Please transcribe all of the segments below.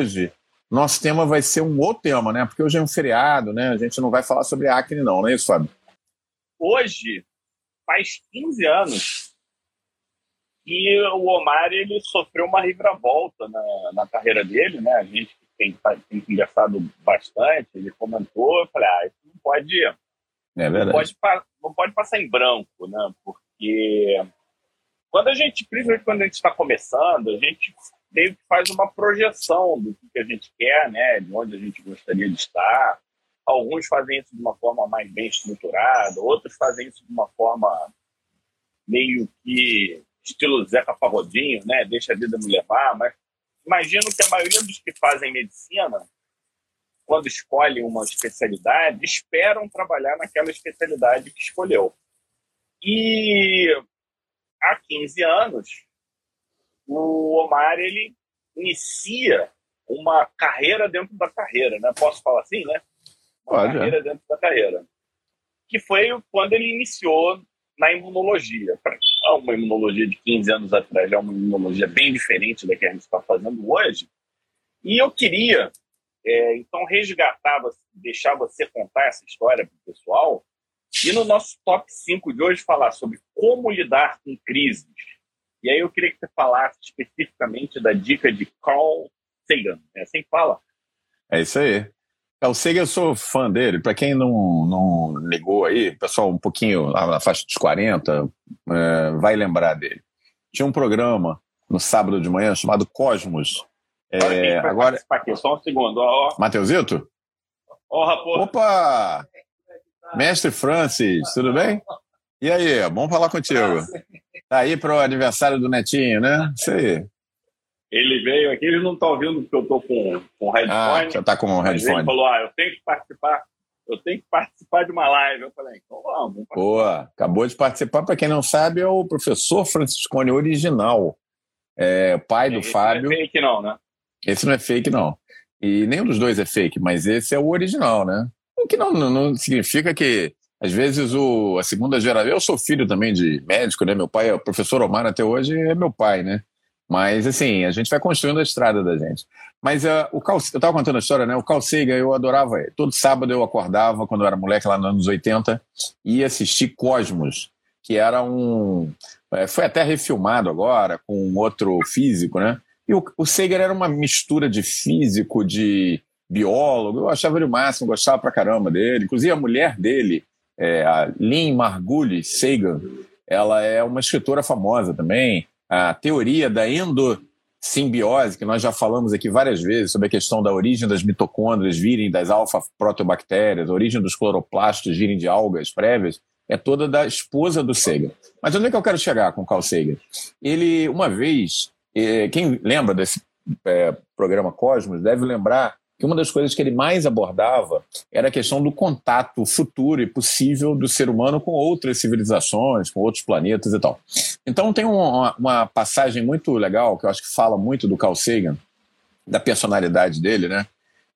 hoje nosso tema vai ser um outro tema, né? Porque hoje é um feriado, né? A gente não vai falar sobre acne, não, não é isso, Fábio? Hoje, faz 15 anos que o Omar ele sofreu uma reviravolta na, na carreira dele, né? A gente tem, tem conversado bastante, ele comentou, eu falei, ah, isso não pode, é não pode, não pode passar em branco, né? Porque quando a gente, principalmente quando a gente está começando, a gente meio que faz uma projeção do que a gente quer, né? De onde a gente gostaria de estar. Alguns fazem isso de uma forma mais bem estruturada, outros fazem isso de uma forma meio que estilo Zeca Pagodinho, né? Deixa a vida me levar, mas imagino que a maioria dos que fazem medicina, quando escolhem uma especialidade, esperam trabalhar naquela especialidade que escolheu. E há 15 anos, o Omar ele inicia uma carreira dentro da carreira, né? Posso falar assim, né? Uma Pode, carreira é. dentro da carreira. Que foi quando ele iniciou na imunologia. Uma imunologia de 15 anos atrás é uma imunologia bem diferente da que a gente está fazendo hoje. E eu queria, é, então, resgatar, deixar você contar essa história para o pessoal e no nosso top 5 de hoje falar sobre como lidar com crises. E aí eu queria que você falasse especificamente da dica de Carl Sagan. É assim que fala? É isso aí. O Sagan, eu sou fã dele. Para quem não, não ligou aí, pessoal um pouquinho na faixa dos 40, é, vai lembrar dele. Tinha um programa no sábado de manhã chamado Cosmos. É, agora, aqui, só um segundo. Ó, Mateusito? Ó, raposo. Opa! Mestre Francis, tudo bem? E aí, bom falar contigo. Tá aí para o aniversário do Netinho, né? Isso aí. Ele veio aqui, ele não está ouvindo porque eu estou com, com headphone. Ah, já está com um headphone. Ele falou, ah, eu tenho que participar, eu tenho que participar de uma live. Eu falei, então vamos. Boa, acabou de participar. Para quem não sabe, é o professor Franciscone original. É, pai do esse Fábio. Não é fake, não, né? Esse não é fake, não. E nenhum dos dois é fake, mas esse é o original, né? O que não, não significa que, às vezes, o, a segunda geração. Eu sou filho também de médico, né? Meu pai é o professor Omar até hoje, é meu pai, né? Mas, assim, a gente vai construindo a estrada da gente. Mas uh, o Cal, eu estava contando a história, né? O Carl Sagan, eu adorava ele. Todo sábado eu acordava, quando eu era moleque, lá nos anos 80, e ia assistir Cosmos, que era um. É, foi até refilmado agora, com outro físico, né? E o, o Sagan era uma mistura de físico, de biólogo, eu achava ele o máximo, gostava pra caramba dele. Inclusive a mulher dele, é, a Lynn Margulis Sagan, ela é uma escritora famosa também. A teoria da endossimbiose, que nós já falamos aqui várias vezes sobre a questão da origem das mitocôndrias virem das alfa-protobactérias, a origem dos cloroplastos virem de algas prévias, é toda da esposa do Sagan. Mas onde é que eu quero chegar com o Carl Sagan? Ele, uma vez, é, quem lembra desse é, programa Cosmos deve lembrar que uma das coisas que ele mais abordava era a questão do contato futuro e possível do ser humano com outras civilizações, com outros planetas e tal. Então tem uma, uma passagem muito legal que eu acho que fala muito do Carl Sagan, da personalidade dele, né?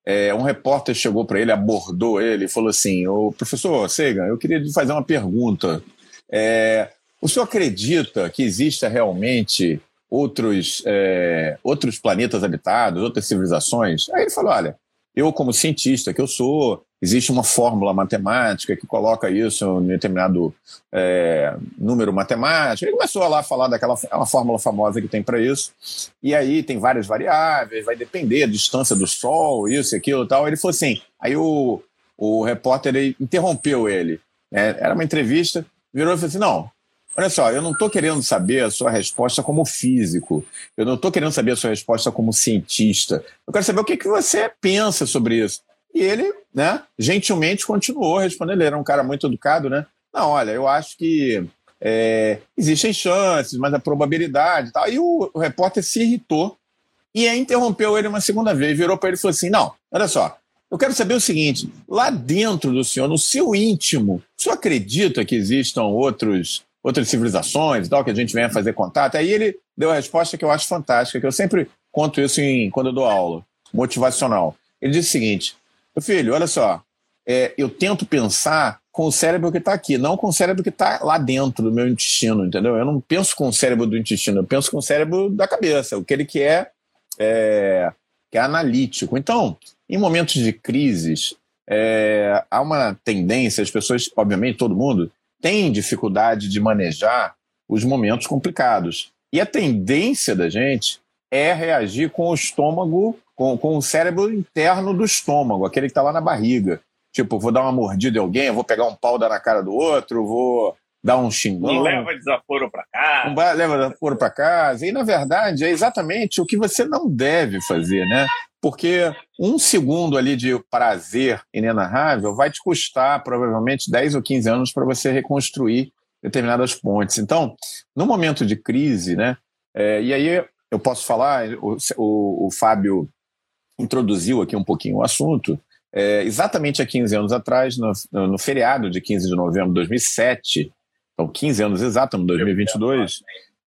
É, um repórter chegou para ele, abordou ele e falou assim: "O professor Sagan, eu queria fazer uma pergunta. É, o senhor acredita que exista realmente outros, é, outros planetas habitados, outras civilizações? Aí ele falou: olha, eu, como cientista que eu sou, existe uma fórmula matemática que coloca isso em determinado é, número matemático. Ele começou lá a falar daquela é uma fórmula famosa que tem para isso. E aí tem várias variáveis, vai depender da distância do Sol, isso e aquilo e tal. Ele falou assim. Aí o, o repórter interrompeu ele. Né? Era uma entrevista, virou e falou assim: não, Olha só, eu não estou querendo saber a sua resposta como físico, eu não estou querendo saber a sua resposta como cientista. Eu quero saber o que, que você pensa sobre isso. E ele, né, gentilmente continuou respondendo. Ele era um cara muito educado, né? Não, olha, eu acho que é, existem chances, mas a probabilidade e tal. E o, o repórter se irritou e interrompeu ele uma segunda vez, virou para ele e falou assim: não, olha só, eu quero saber o seguinte: lá dentro do senhor, no seu íntimo, o senhor acredita que existam outros outras civilizações tal, que a gente venha fazer contato. Aí ele deu a resposta que eu acho fantástica, que eu sempre conto isso em, quando eu dou aula, motivacional. Ele disse o seguinte: meu filho, olha só, é, eu tento pensar com o cérebro que está aqui, não com o cérebro que está lá dentro do meu intestino, entendeu? Eu não penso com o cérebro do intestino, eu penso com o cérebro da cabeça. O que ele quer é, que é analítico. Então, em momentos de crises, é, há uma tendência, as pessoas, obviamente, todo mundo, tem dificuldade de manejar os momentos complicados. E a tendência da gente é reagir com o estômago, com, com o cérebro interno do estômago, aquele que está lá na barriga. Tipo, vou dar uma mordida em alguém, vou pegar um pau dar na cara do outro, vou dar um xingão. Não leva desaforo para casa. Não leva desaforo para casa. E, na verdade, é exatamente o que você não deve fazer, né? Porque um segundo ali de prazer inenarrável vai te custar provavelmente 10 ou 15 anos para você reconstruir determinadas pontes. Então, no momento de crise, né? É, e aí eu posso falar, o, o, o, Fábio introduziu aqui um pouquinho o assunto. É, exatamente há 15 anos atrás, no, no, feriado de 15 de novembro de 2007, então 15 anos exatos, 2022,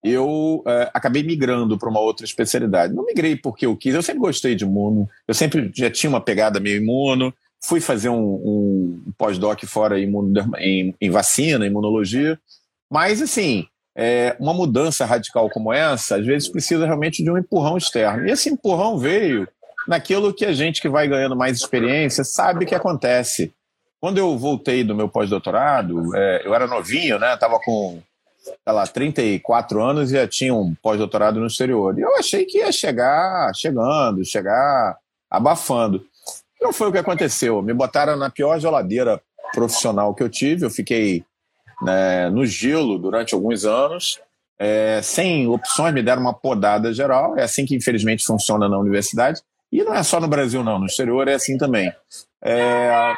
eu é, acabei migrando para uma outra especialidade. Não migrei porque eu quis, eu sempre gostei de imuno, eu sempre já tinha uma pegada meio imuno, fui fazer um, um pós-doc fora em, em, em vacina, imunologia, mas assim, é, uma mudança radical como essa, às vezes precisa realmente de um empurrão externo. E esse empurrão veio naquilo que a gente que vai ganhando mais experiência sabe que acontece. Quando eu voltei do meu pós-doutorado, é, eu era novinho, né? Estava com, sei lá, 34 anos e já tinha um pós-doutorado no exterior. E eu achei que ia chegar chegando, chegar abafando. Não foi o que aconteceu. Me botaram na pior geladeira profissional que eu tive. Eu fiquei né, no gelo durante alguns anos, é, sem opções, me deram uma podada geral. É assim que, infelizmente, funciona na universidade. E não é só no Brasil, não. No exterior é assim também. É,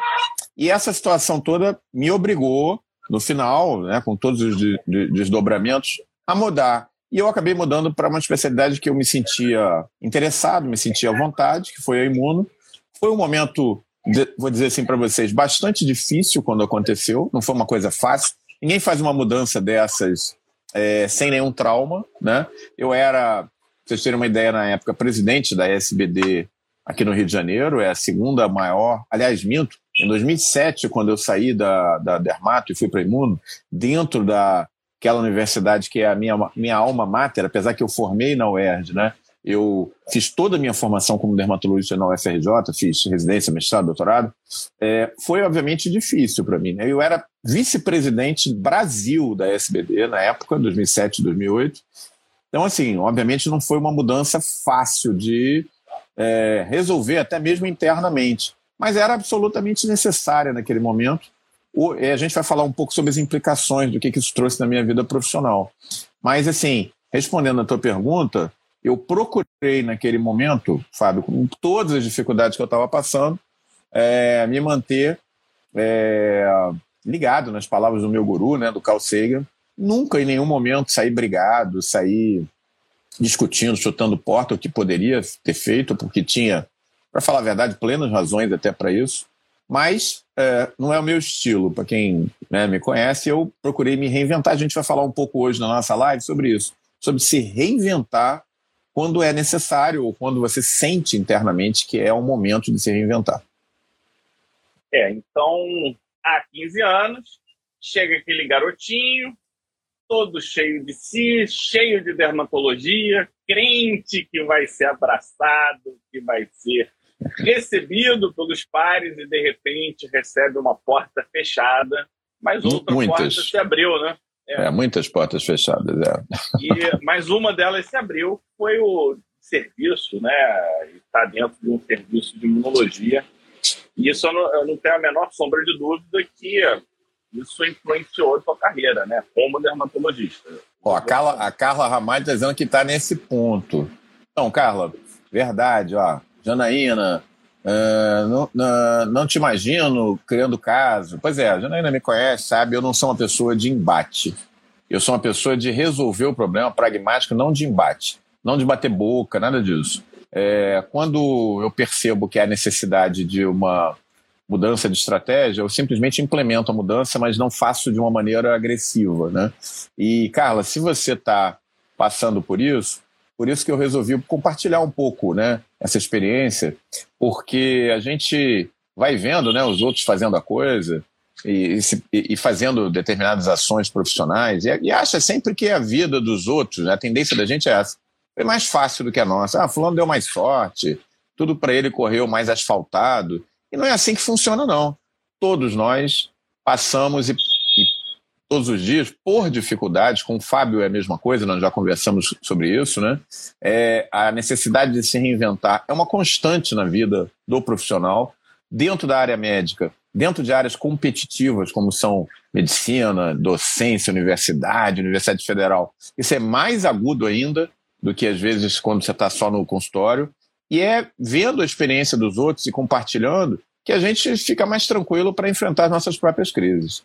e essa situação toda me obrigou, no final, né, com todos os de, de, desdobramentos, a mudar. E eu acabei mudando para uma especialidade que eu me sentia interessado, me sentia à vontade, que foi a imuno. Foi um momento, vou dizer assim para vocês, bastante difícil quando aconteceu, não foi uma coisa fácil. Ninguém faz uma mudança dessas é, sem nenhum trauma, né? Eu era, vocês terem uma ideia, na época, presidente da SBD aqui no Rio de Janeiro, é a segunda maior, aliás, minto, em 2007, quando eu saí da, da Dermato e fui para Imuno, dentro daquela universidade que é a minha, minha alma mater, apesar que eu formei na UERJ, né? Eu fiz toda a minha formação como dermatologista na UFRJ, fiz residência, mestrado, doutorado. É, foi, obviamente, difícil para mim. Né? Eu era vice-presidente Brasil da SBD na época, 2007, 2008. Então, assim, obviamente não foi uma mudança fácil de é, resolver, até mesmo internamente. Mas era absolutamente necessária naquele momento. O, a gente vai falar um pouco sobre as implicações do que, que isso trouxe na minha vida profissional. Mas, assim, respondendo a tua pergunta, eu procurei naquele momento, Fábio, com todas as dificuldades que eu estava passando, é, me manter é, ligado nas palavras do meu guru, né, do Carl Sagan. Nunca em nenhum momento sair brigado, sair discutindo, chutando porta, o que poderia ter feito, porque tinha, para falar a verdade, plenas razões até para isso. Mas é, não é o meu estilo. Para quem né, me conhece, eu procurei me reinventar. A gente vai falar um pouco hoje na nossa live sobre isso, sobre se reinventar quando é necessário ou quando você sente internamente que é o momento de se reinventar. É, então, há 15 anos, chega aquele garotinho, todo cheio de si, cheio de dermatologia, crente que vai ser abraçado, que vai ser recebido pelos pares e de repente recebe uma porta fechada, mas outra Muitas. porta se abriu, né? É. é, muitas portas fechadas. É. E mais uma delas se abriu, foi o serviço, né? Está dentro de um serviço de imunologia. E isso eu não, eu não, tenho a menor sombra de dúvida que isso influenciou a sua carreira, né? Como dermatologista. Ó, a Carla, a Carla Ramalho está dizendo que está nesse ponto. Então, Carla, verdade, ó. Janaína, uh, não, uh, não te imagino criando caso. Pois é, a Janaína me conhece, sabe? Eu não sou uma pessoa de embate. Eu sou uma pessoa de resolver o problema pragmático, não de embate. Não de bater boca, nada disso. É, quando eu percebo que há necessidade de uma mudança de estratégia, eu simplesmente implemento a mudança, mas não faço de uma maneira agressiva. Né? E, Carla, se você está passando por isso, por isso que eu resolvi compartilhar um pouco né, essa experiência, porque a gente vai vendo né, os outros fazendo a coisa e, e, e fazendo determinadas ações profissionais e, e, acha sempre que a vida dos outros, né, a tendência da gente é essa, é mais fácil do que a nossa. Ah, fulano deu mais sorte, tudo para ele correu mais asfaltado. E não é assim que funciona, não. Todos nós passamos e todos os dias por dificuldades, com o Fábio é a mesma coisa, nós já conversamos sobre isso, né? É, a necessidade de se reinventar é uma constante na vida do profissional, dentro da área médica, dentro de áreas competitivas, como são medicina, docência, universidade, universidade federal. Isso é mais agudo ainda do que às vezes quando você está só no consultório. E é vendo a experiência dos outros e compartilhando que a gente fica mais tranquilo para enfrentar as nossas próprias crises.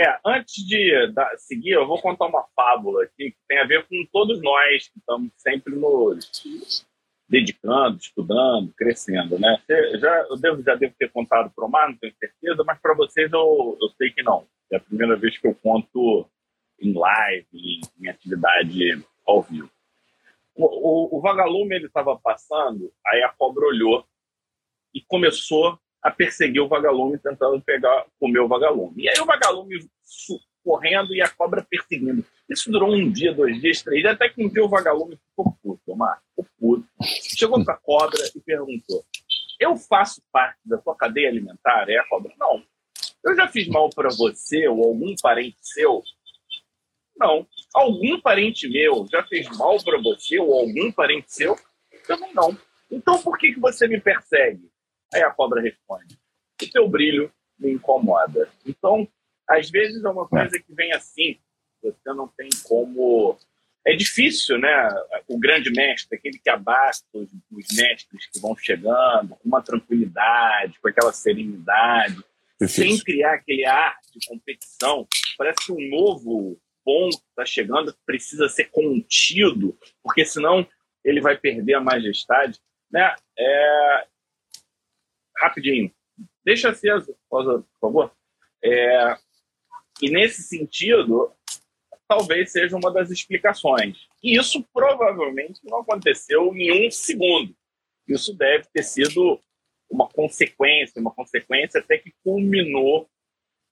É, antes de da, seguir, eu vou contar uma fábula aqui que tem a ver com todos nós que estamos sempre nos dedicando, estudando, crescendo, né? Já, eu devo, já devo ter contado para o Mar, não tenho certeza, mas para vocês eu, eu sei que não. É a primeira vez que eu conto em live, em, em atividade ao vivo. O, o, o vagalume ele estava passando, aí a cobra olhou e começou a perseguir o vagalume, tentando pegar, comer o vagalume. E aí o vagalume correndo e a cobra perseguindo. Isso durou um dia, dois dias, três dias, até que um dia o vagalume ficou puto, Omar, ficou puto. Chegou para a cobra e perguntou: Eu faço parte da sua cadeia alimentar? É a cobra? Não. Eu já fiz mal para você ou algum parente seu? Não. Algum parente meu já fez mal para você ou algum parente seu? Também não. Então por que, que você me persegue? Aí a cobra responde: O teu brilho me incomoda. Então, às vezes é uma é. coisa que vem assim, você não tem como. É difícil, né? O grande mestre, aquele que abasta os, os mestres que vão chegando com uma tranquilidade, com aquela serenidade, difícil. sem criar aquele ar de competição. Parece que um novo ponto está chegando precisa ser contido, porque senão ele vai perder a majestade. Né? É, rapidinho. Deixa aceso, por favor. É, e nesse sentido, talvez seja uma das explicações. E isso provavelmente não aconteceu em um segundo. Isso deve ter sido uma consequência, uma consequência até que culminou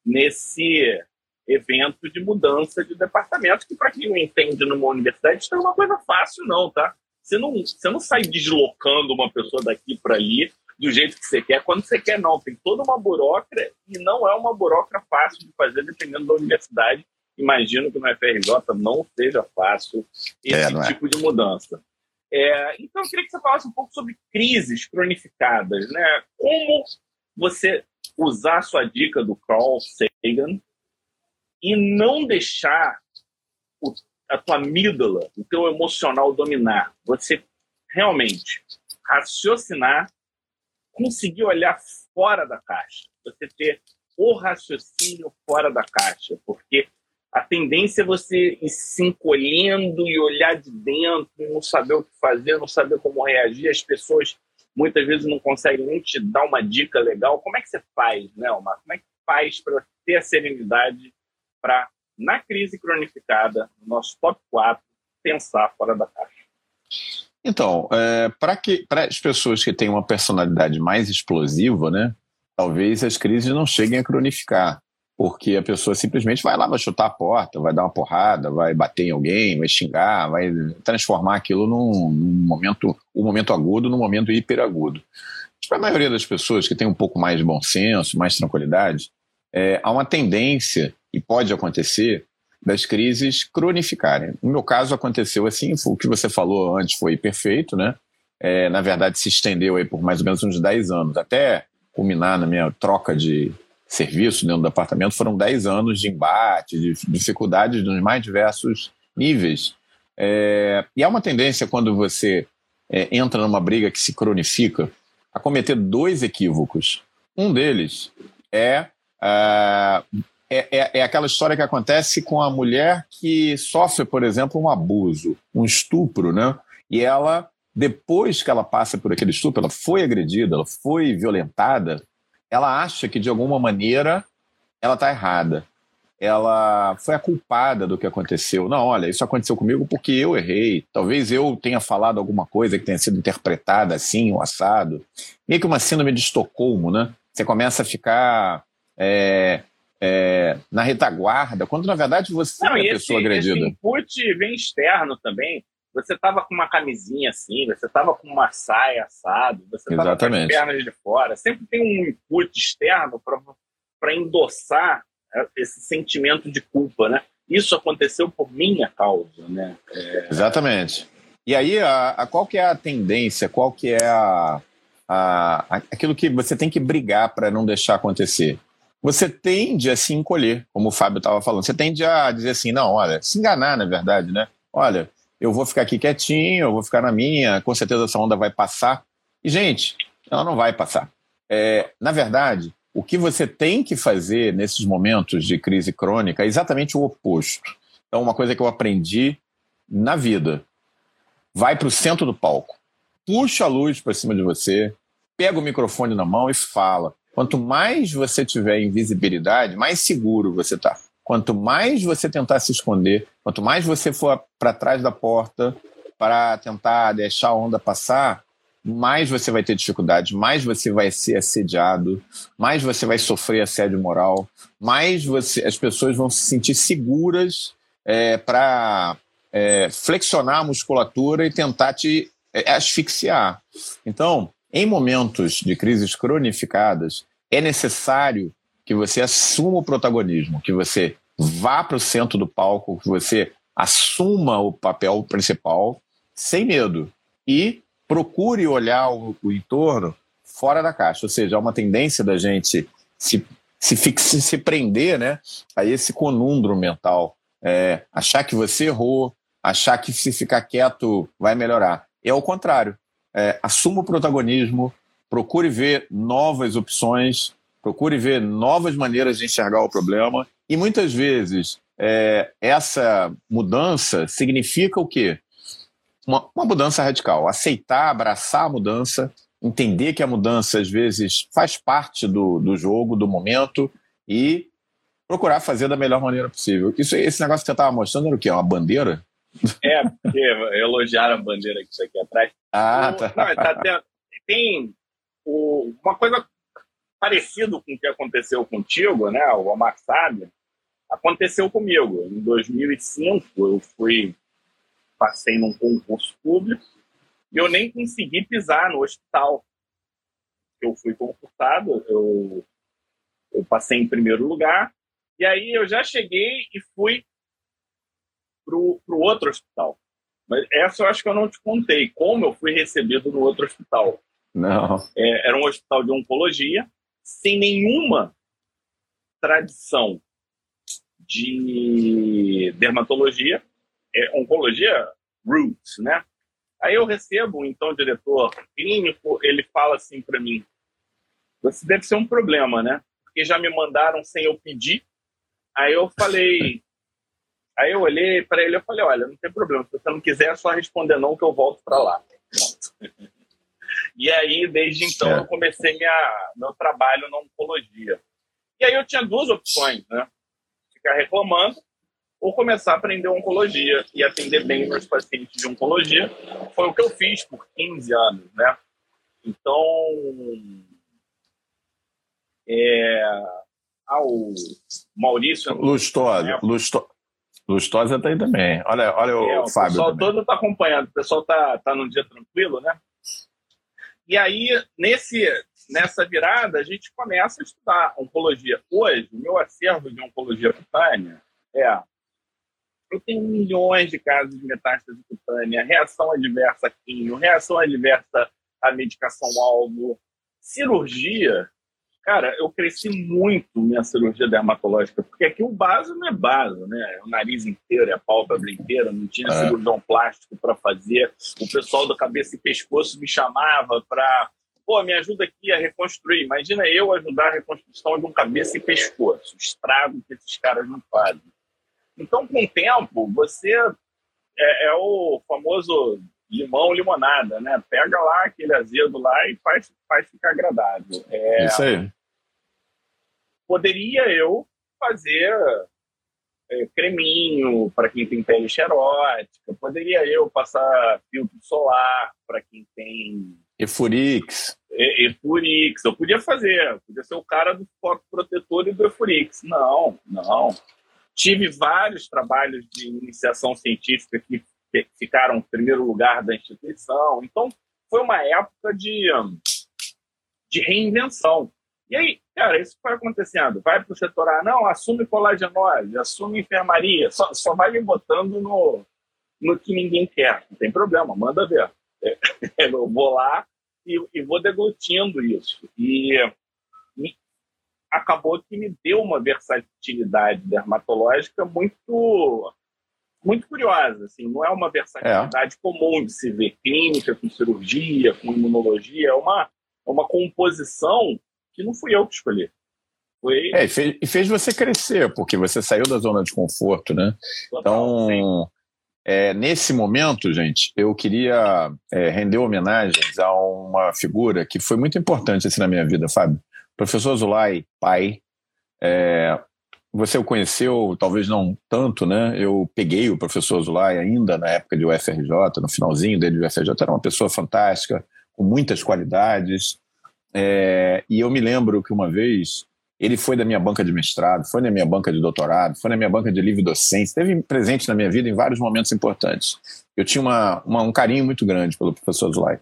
nesse evento de mudança de departamento, que para quem não entende numa universidade, isso não é uma coisa fácil não, tá? Você não, você não sai deslocando uma pessoa daqui para ali do jeito que você quer, quando você quer, não. Tem toda uma burocracia e não é uma burocracia fácil de fazer dependendo da universidade. Imagino que no FRJ não seja fácil esse é, é, tipo de mudança. É, então, eu queria que você falasse um pouco sobre crises cronificadas. Né? Como você usar a sua dica do Carl Sagan e não deixar o, a tua amígdala, o teu emocional dominar. Você realmente raciocinar conseguir olhar fora da caixa, você ter o raciocínio fora da caixa, porque a tendência é você ir se encolhendo e olhar de dentro, não saber o que fazer, não saber como reagir. As pessoas muitas vezes não conseguem nem te dar uma dica legal. Como é que você faz, né, Omar? Como é que faz para ter a serenidade para, na crise cronificada, no nosso top 4, pensar fora da caixa? Então, é, para as pessoas que têm uma personalidade mais explosiva, né, talvez as crises não cheguem a cronificar, porque a pessoa simplesmente vai lá, vai chutar a porta, vai dar uma porrada, vai bater em alguém, vai xingar, vai transformar aquilo num, num momento, um momento agudo num momento hiperagudo. Para a maioria das pessoas que tem um pouco mais de bom senso, mais tranquilidade, é, há uma tendência, e pode acontecer, das crises cronificarem. No meu caso aconteceu assim, o que você falou antes foi perfeito, né? É, na verdade se estendeu aí por mais ou menos uns 10 anos, até culminar na minha troca de serviço dentro do apartamento, foram 10 anos de embate, de dificuldades nos mais diversos níveis. É, e há uma tendência quando você é, entra numa briga que se cronifica a cometer dois equívocos. Um deles é uh, é, é, é, aquela história que acontece com a mulher que sofre, por exemplo, um abuso, um estupro, né? E ela, depois que ela passa por aquele estupro, ela foi agredida, ela foi violentada, ela acha que de alguma maneira ela está errada. Ela foi a culpada do que aconteceu. Não, olha, isso aconteceu comigo porque eu errei. Talvez eu tenha falado alguma coisa que tenha sido interpretada assim, o assado. Meio que uma síndrome de Estocolmo, né? Você começa a ficar é, é, na retaguarda, quando na verdade você Não, é a esse, pessoa agredida. Esse input vem externo também. você estava com uma camisinha assim, você estava com uma saia assado, você estava com as pernas de fora. Sempre tem um input externo para endossar é, esse sentimento de culpa, né? Isso aconteceu por minha causa, né? É... Exatamente. E aí, a, a, qual que é a tendência, qual que é a, a, aquilo que você tem que brigar para não deixar acontecer? Você tende a se encolher, como o Fábio estava falando. Você tende a dizer assim, não, olha, se enganar, na verdade, né? Olha, eu vou ficar aqui quietinho, eu vou ficar na minha, com certeza essa onda vai passar. E, gente, ela não vai passar. É, na verdade, o que você tem que fazer nesses momentos de crise crônica é exatamente o oposto. Então, uma coisa que eu aprendi na vida: vai para o centro do palco, puxa a luz para cima de você, pega o microfone na mão e fala. Quanto mais você tiver invisibilidade, mais seguro você está. Quanto mais você tentar se esconder, quanto mais você for para trás da porta para tentar deixar a onda passar, mais você vai ter dificuldade, mais você vai ser assediado, mais você vai sofrer assédio moral, mais você, as pessoas vão se sentir seguras é, para é, flexionar a musculatura e tentar te é, asfixiar. Então, em momentos de crises cronificadas, é necessário que você assuma o protagonismo, que você vá para o centro do palco, que você assuma o papel principal sem medo e procure olhar o, o entorno fora da caixa. Ou seja, há uma tendência da gente se, se, fixe, se prender né, a esse conundro mental. É, achar que você errou, achar que se ficar quieto vai melhorar. É o contrário. É, assuma o protagonismo, procure ver novas opções, procure ver novas maneiras de enxergar o problema. E muitas vezes é, essa mudança significa o quê? uma, uma mudança radical. Aceitar, abraçar a mudança, entender que a mudança às vezes faz parte do, do jogo, do momento e procurar fazer da melhor maneira possível. Isso, esse negócio que você estava mostrando era o quê? Uma bandeira? É, porque elogiaram a bandeira que isso aqui atrás. Ah, tá. Não, tá tem o, uma coisa parecida com o que aconteceu contigo, né? O Omar sabe. Aconteceu comigo. Em 2005, eu fui passei num concurso público e eu nem consegui pisar no hospital. Eu fui concursado, eu, eu passei em primeiro lugar, e aí eu já cheguei e fui para o outro hospital. Mas essa eu acho que eu não te contei, como eu fui recebido no outro hospital. Não. É, era um hospital de oncologia, sem nenhuma tradição de dermatologia, é, oncologia roots, né? Aí eu recebo, então, o diretor clínico, ele fala assim para mim, você deve ser um problema, né? Porque já me mandaram sem eu pedir. Aí eu falei, aí eu olhei para ele e falei, olha, não tem problema, se você não quiser, é só responder não que eu volto para lá. e aí, desde então, é. eu comecei minha, meu trabalho na oncologia. E aí eu tinha duas opções, né? Ficar reclamando ou começar a aprender oncologia e atender bem meus pacientes de oncologia. Foi o que eu fiz por 15 anos, né? Então, é, ah, o Maurício... Lustosa, né? Lusto, Lustosa tá aí também. Olha, olha é, o, o Fábio. O pessoal também. todo está acompanhando, o pessoal tá, tá num dia tranquilo, né? E aí, nesse, nessa virada, a gente começa a estudar oncologia. Hoje, o meu acervo de oncologia cutânea é eu tenho milhões de casos de metástase cutânea, reação adversa a quimio, reação adversa à medicação-alvo, cirurgia. Cara, eu cresci muito minha cirurgia dermatológica, porque aqui o base não é base, né? É o nariz inteiro, é a pálpebra inteira, não tinha é. cirurgião plástico para fazer. O pessoal da cabeça e pescoço me chamava para pô, me ajuda aqui a reconstruir. Imagina eu ajudar a reconstrução de um cabeça e pescoço, o estrago que esses caras não fazem. Então, com o tempo, você é, é o famoso limão limonada, né? Pega lá aquele azedo lá e faz, faz ficar agradável. É, Isso aí. Poderia eu fazer é, creminho para quem tem pele xerótica, poderia eu passar filtro solar para quem tem. Efurix. Efurix, eu podia fazer, eu podia ser o cara do foco protetor e do Efurix. Não, não. Tive vários trabalhos de iniciação científica que ficaram em primeiro lugar da instituição. Então, foi uma época de, de reinvenção. E aí, cara, isso foi acontecendo. Vai para o setor A, não, assume colagenose, assume enfermaria, só, só vai me botando no, no que ninguém quer. Não tem problema, manda ver. Eu vou lá e, e vou deglutindo isso. E, e, acabou que me deu uma versatilidade dermatológica muito muito curiosa. Assim, não é uma versatilidade é. comum de se ver clínica, com cirurgia, com imunologia. É uma, é uma composição que não fui eu que escolhi. Foi... É, e fez, e fez você crescer, porque você saiu da zona de conforto, né? Total, então, é, nesse momento, gente, eu queria é, render homenagens a uma figura que foi muito importante assim, na minha vida, Fábio. Professor Zulay, pai. É, você o conheceu, talvez não tanto, né? Eu peguei o professor Zulay ainda na época de UFRJ, no finalzinho dele de UFRJ. Era uma pessoa fantástica, com muitas qualidades. É, e eu me lembro que uma vez ele foi da minha banca de mestrado, foi na minha banca de doutorado, foi na minha banca de livre docência, esteve presente na minha vida em vários momentos importantes. Eu tinha uma, uma, um carinho muito grande pelo professor Zulay.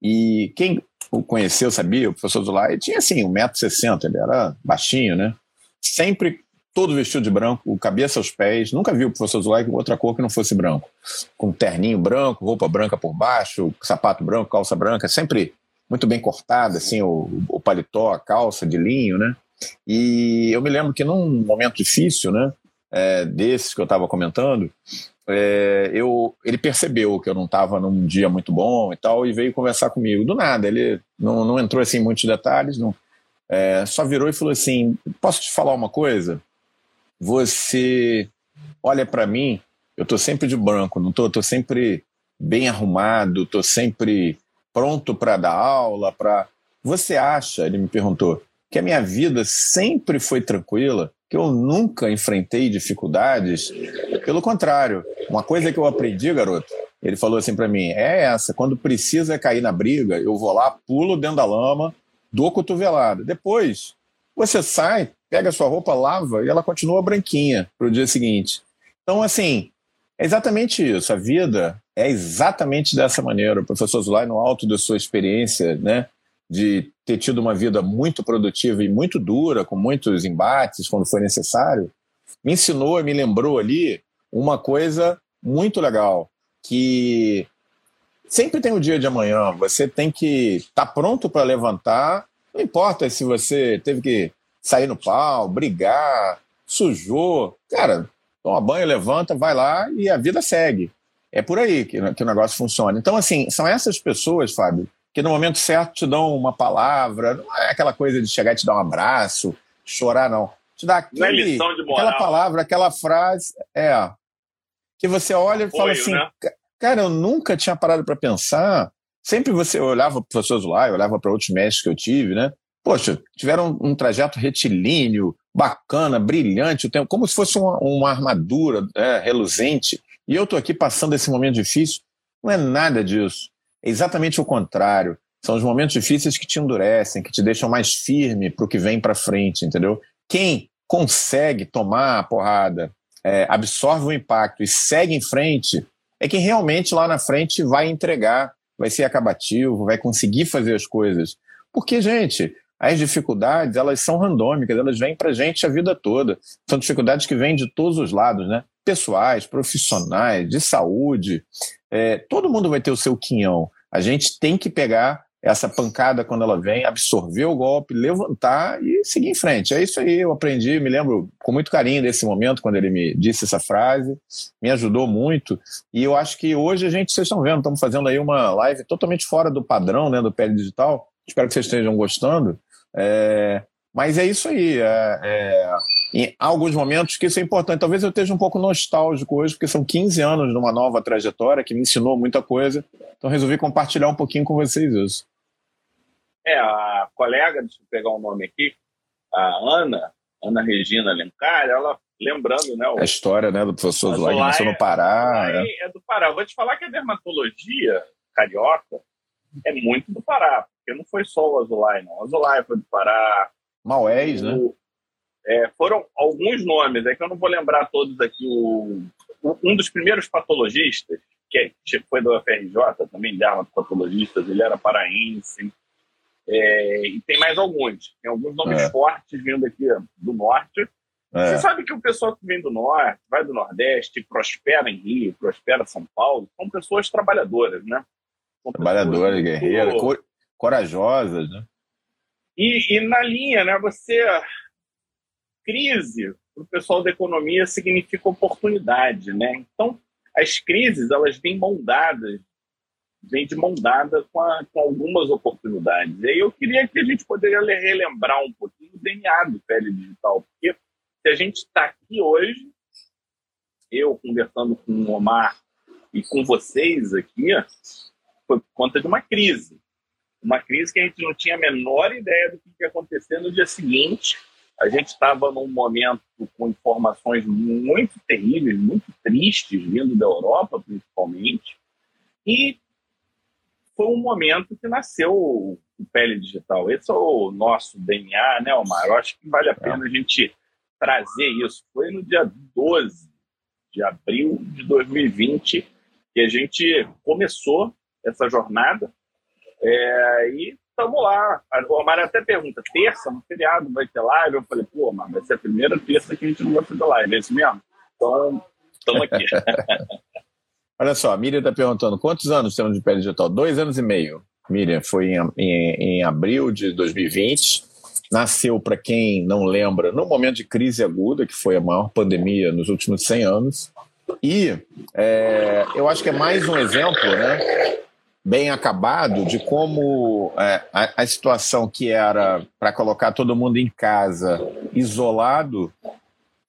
E quem o conheceu, sabia, o professor Zulay tinha assim, 1,60m, ele era baixinho, né? Sempre todo vestido de branco, cabeça aos pés. Nunca vi o professor Zulay com outra cor que não fosse branco. Com terninho branco, roupa branca por baixo, sapato branco, calça branca, sempre muito bem cortada, assim, o, o paletó, a calça de linho, né? E eu me lembro que num momento difícil, né, é, desses que eu estava comentando, é, eu, ele percebeu que eu não estava num dia muito bom e tal, e veio conversar comigo. Do nada, ele não, não entrou assim, em muitos detalhes, não, é, só virou e falou assim: Posso te falar uma coisa? Você olha para mim, eu estou sempre de branco, não tô, tô sempre bem arrumado, estou sempre pronto para dar aula, para. Você acha? Ele me perguntou que a minha vida sempre foi tranquila, que eu nunca enfrentei dificuldades. Pelo contrário, uma coisa que eu aprendi, garoto, ele falou assim para mim: é essa, quando precisa cair na briga, eu vou lá, pulo dentro da lama, dou cotovelada. Depois, você sai, pega a sua roupa, lava e ela continua branquinha para o dia seguinte. Então, assim, é exatamente isso. A vida é exatamente dessa maneira. O professor Zulay, no alto da sua experiência, né, de ter tido uma vida muito produtiva e muito dura, com muitos embates quando foi necessário, me ensinou e me lembrou ali uma coisa muito legal, que sempre tem o dia de amanhã, você tem que estar tá pronto para levantar, não importa se você teve que sair no pau, brigar, sujou, cara, toma banho, levanta, vai lá e a vida segue. É por aí que, que o negócio funciona. Então, assim, são essas pessoas, Fábio, que no momento certo te dão uma palavra, não é aquela coisa de chegar e te dar um abraço, chorar, não. Te dá aquele, é de moral. aquela palavra, aquela frase, é, que você olha e fala assim, né? cara, eu nunca tinha parado para pensar. Sempre você olhava para o professor Zulay, olhava para outros mestres que eu tive, né? Poxa, tiveram um, um trajeto retilíneo, bacana, brilhante, como se fosse uma, uma armadura é, reluzente. E eu estou aqui passando esse momento difícil. Não é nada disso. É exatamente o contrário. São os momentos difíceis que te endurecem, que te deixam mais firme para o que vem para frente, entendeu? Quem consegue tomar a porrada, é, absorve o impacto e segue em frente, é quem realmente lá na frente vai entregar, vai ser acabativo, vai conseguir fazer as coisas. Porque, gente, as dificuldades, elas são randômicas, elas vêm para gente a vida toda. São dificuldades que vêm de todos os lados, né? Pessoais, profissionais, de saúde, é, todo mundo vai ter o seu quinhão. A gente tem que pegar essa pancada quando ela vem, absorver o golpe, levantar e seguir em frente. É isso aí, eu aprendi, me lembro com muito carinho desse momento, quando ele me disse essa frase, me ajudou muito. E eu acho que hoje a gente, vocês estão vendo, estamos fazendo aí uma live totalmente fora do padrão né, do Pele Digital. Espero que vocês estejam gostando. É, mas é isso aí. É, é, em alguns momentos que isso é importante. Talvez eu esteja um pouco nostálgico hoje, porque são 15 anos de uma nova trajetória que me ensinou muita coisa. Então resolvi compartilhar um pouquinho com vocês isso. É, a colega, deixa eu pegar o um nome aqui, a Ana, Ana Regina Alencar, ela lembrando, né? O, a história né, do professor Zulay, que nasceu no Pará. É. é do Pará. Vou te falar que a dermatologia carioca é muito do Pará, porque não foi só o Azulay, não. O Azulay foi do Pará. Maués, né? É, foram alguns nomes, é que eu não vou lembrar todos aqui. O, um dos primeiros patologistas, que é, foi do UFRJ também, de dermatopatologistas, ele era paraense. É, e tem mais alguns. Tem alguns nomes é. fortes vindo aqui do norte. É. Você sabe que o pessoal que vem do norte, vai do nordeste, prospera em Rio, prospera em São Paulo, são pessoas trabalhadoras, né? São trabalhadoras, guerreiras. Corajosas, né? E, e na linha, né? Você crise para o pessoal da economia significa oportunidade, né? Então as crises elas vêm mão dadas, vêm de mão dada com, a, com algumas oportunidades. E aí eu queria que a gente poderia relembrar um pouquinho o DNA do Pele Digital, porque se a gente está aqui hoje, eu conversando com o Omar e com vocês aqui, foi por conta de uma crise. Uma crise que a gente não tinha a menor ideia do que ia acontecer no dia seguinte a gente estava num momento com informações muito terríveis, muito tristes, vindo da Europa, principalmente, e foi um momento que nasceu o Pele Digital. Esse é o nosso DNA, né, Omar? Eu acho que vale a pena a gente trazer isso. Foi no dia 12 de abril de 2020 que a gente começou essa jornada é, e estamos lá. O Omar até pergunta, terça, no feriado, vai ter live? Eu falei, pô, Omar, vai ser a primeira terça que a gente não vai fazer live, é isso mesmo? Então, estamos aqui. Olha só, a Miriam está perguntando, quantos anos temos de pele digital? Dois anos e meio. Miriam, foi em, em, em abril de 2020. Nasceu, para quem não lembra, no momento de crise aguda, que foi a maior pandemia nos últimos 100 anos. E é, eu acho que é mais um exemplo, né? Bem acabado de como é, a, a, situação que era para colocar todo mundo em casa, isolado,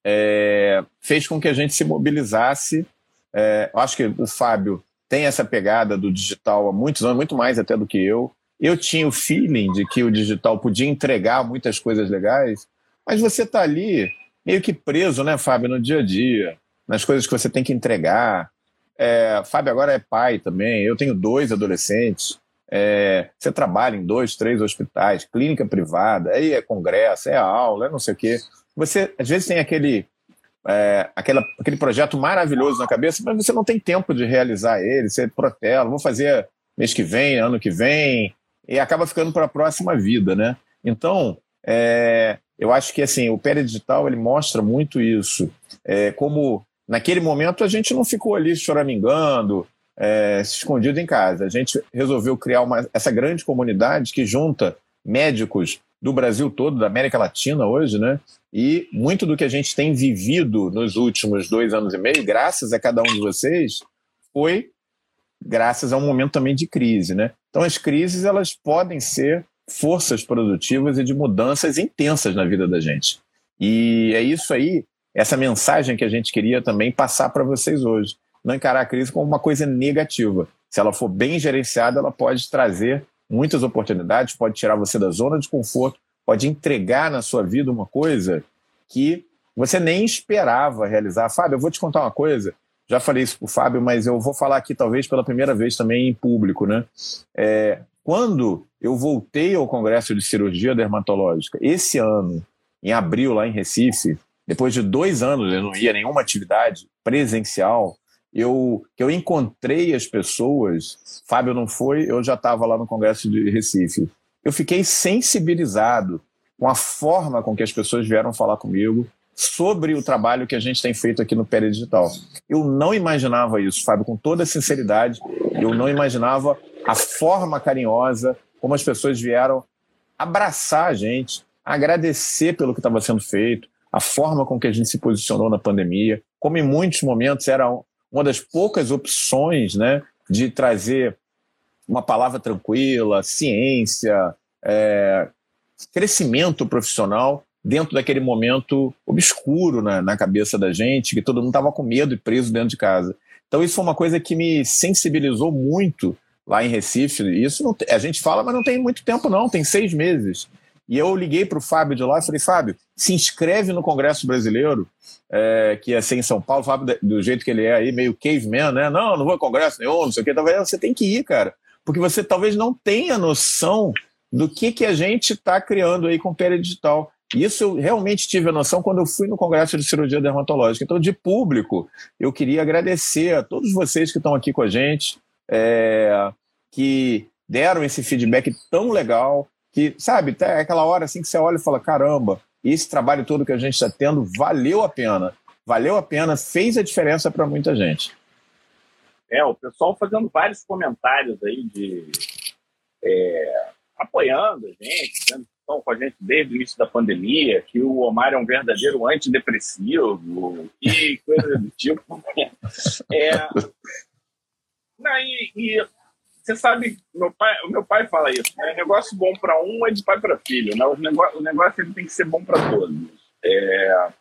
é, fez com que a gente se mobilizasse. É, acho que o Fábio tem essa pegada do digital há muitos anos, muito mais até do que eu. Eu tinha o feeling de que o digital podia entregar muitas coisas legais, mas você está ali meio que preso, né, Fábio, no dia a dia, nas coisas que você tem que entregar, é, Fábio agora é pai também. Eu tenho dois adolescentes. É, você trabalha em dois, três hospitais, clínica privada, aí é congresso, é aula, é não sei o quê. Você, às vezes, tem aquele, é, aquela, aquele projeto maravilhoso na cabeça, mas você não tem tempo de realizar ele. Você protela, vou fazer mês que vem, ano que vem, e acaba ficando para a próxima vida, né? Então, é, eu acho que assim o Pérez Digital ele mostra muito isso, é, como Naquele momento, a gente não ficou ali choramingando, é, escondido em casa. A gente resolveu criar uma, essa grande comunidade que junta médicos do Brasil todo, da América Latina hoje, né? E muito do que a gente tem vivido nos últimos dois anos e meio, graças a cada um de vocês, foi graças a um momento também de crise, né? Então as crises elas podem ser forças produtivas e de mudanças intensas na vida da gente. E é isso aí essa mensagem que a gente queria também passar para vocês hoje. Não encarar a crise como uma coisa negativa. Se ela for bem gerenciada, ela pode trazer muitas oportunidades, pode tirar você da zona de conforto, pode entregar na sua vida uma coisa que você nem esperava realizar. Fábio, eu vou te contar uma coisa. Já falei isso para o Fábio, mas eu vou falar aqui talvez pela primeira vez também em público, né? É, quando eu voltei ao Congresso de Cirurgia Dermatológica esse ano, em abril, lá em Recife, depois de dois anos eu não ia a nenhuma atividade presencial, eu, eu encontrei as pessoas, Fábio não foi, eu já estava lá no Congresso de Recife. Eu fiquei sensibilizado com a forma com que as pessoas vieram falar comigo sobre o trabalho que a gente tem feito aqui no Pérez Digital. Eu não imaginava isso, Fábio, com toda sinceridade, eu não imaginava a forma carinhosa como as pessoas vieram abraçar a gente, agradecer pelo que estava sendo feito, a forma com que a gente se posicionou na pandemia, como em muitos momentos era uma das poucas opções né, de trazer uma palavra tranquila, ciência, é, crescimento profissional dentro daquele momento obscuro na, na cabeça da gente, que todo mundo estava com medo e preso dentro de casa. Então isso foi uma coisa que me sensibilizou muito lá em Recife. Isso não, a gente fala, mas não tem muito tempo não, tem seis meses. E eu liguei para o Fábio de lá e falei, Fábio, se inscreve no Congresso Brasileiro, é, que ia ser em São Paulo, Fábio, do jeito que ele é aí, meio caveman, né? Não, não vou a congresso nenhum, não sei o que. Talvez você tem que ir, cara. Porque você talvez não tenha noção do que, que a gente está criando aí com o Pere Digital. Isso eu realmente tive a noção quando eu fui no Congresso de Cirurgia Dermatológica. Então, de público, eu queria agradecer a todos vocês que estão aqui com a gente, é, que deram esse feedback tão legal, que, sabe, até aquela hora assim que você olha e fala: caramba, esse trabalho todo que a gente está tendo valeu a pena. Valeu a pena, fez a diferença para muita gente. É, o pessoal fazendo vários comentários aí de. É, apoiando a gente, dizendo que estão com a gente desde o início da pandemia, que o Omar é um verdadeiro antidepressivo, e coisa do tipo. É, não, e, e você sabe, meu pai, meu pai fala isso, né? Negócio bom para um é de pai para filho, né? O negócio, o negócio tem que ser bom para todos. É,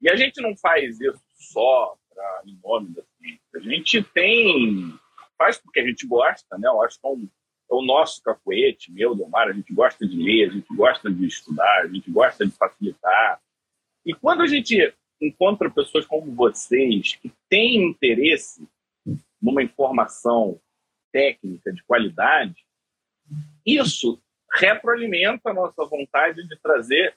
e a gente não faz isso só para em nome da ciência. A gente tem faz porque a gente gosta, né? Eu acho que é, um, é o nosso cacoete, meu, do Mar, a gente gosta de ler, a gente gosta de estudar, a gente gosta de facilitar. E quando a gente encontra pessoas como vocês que têm interesse numa informação técnica de qualidade, isso retroalimenta a nossa vontade de trazer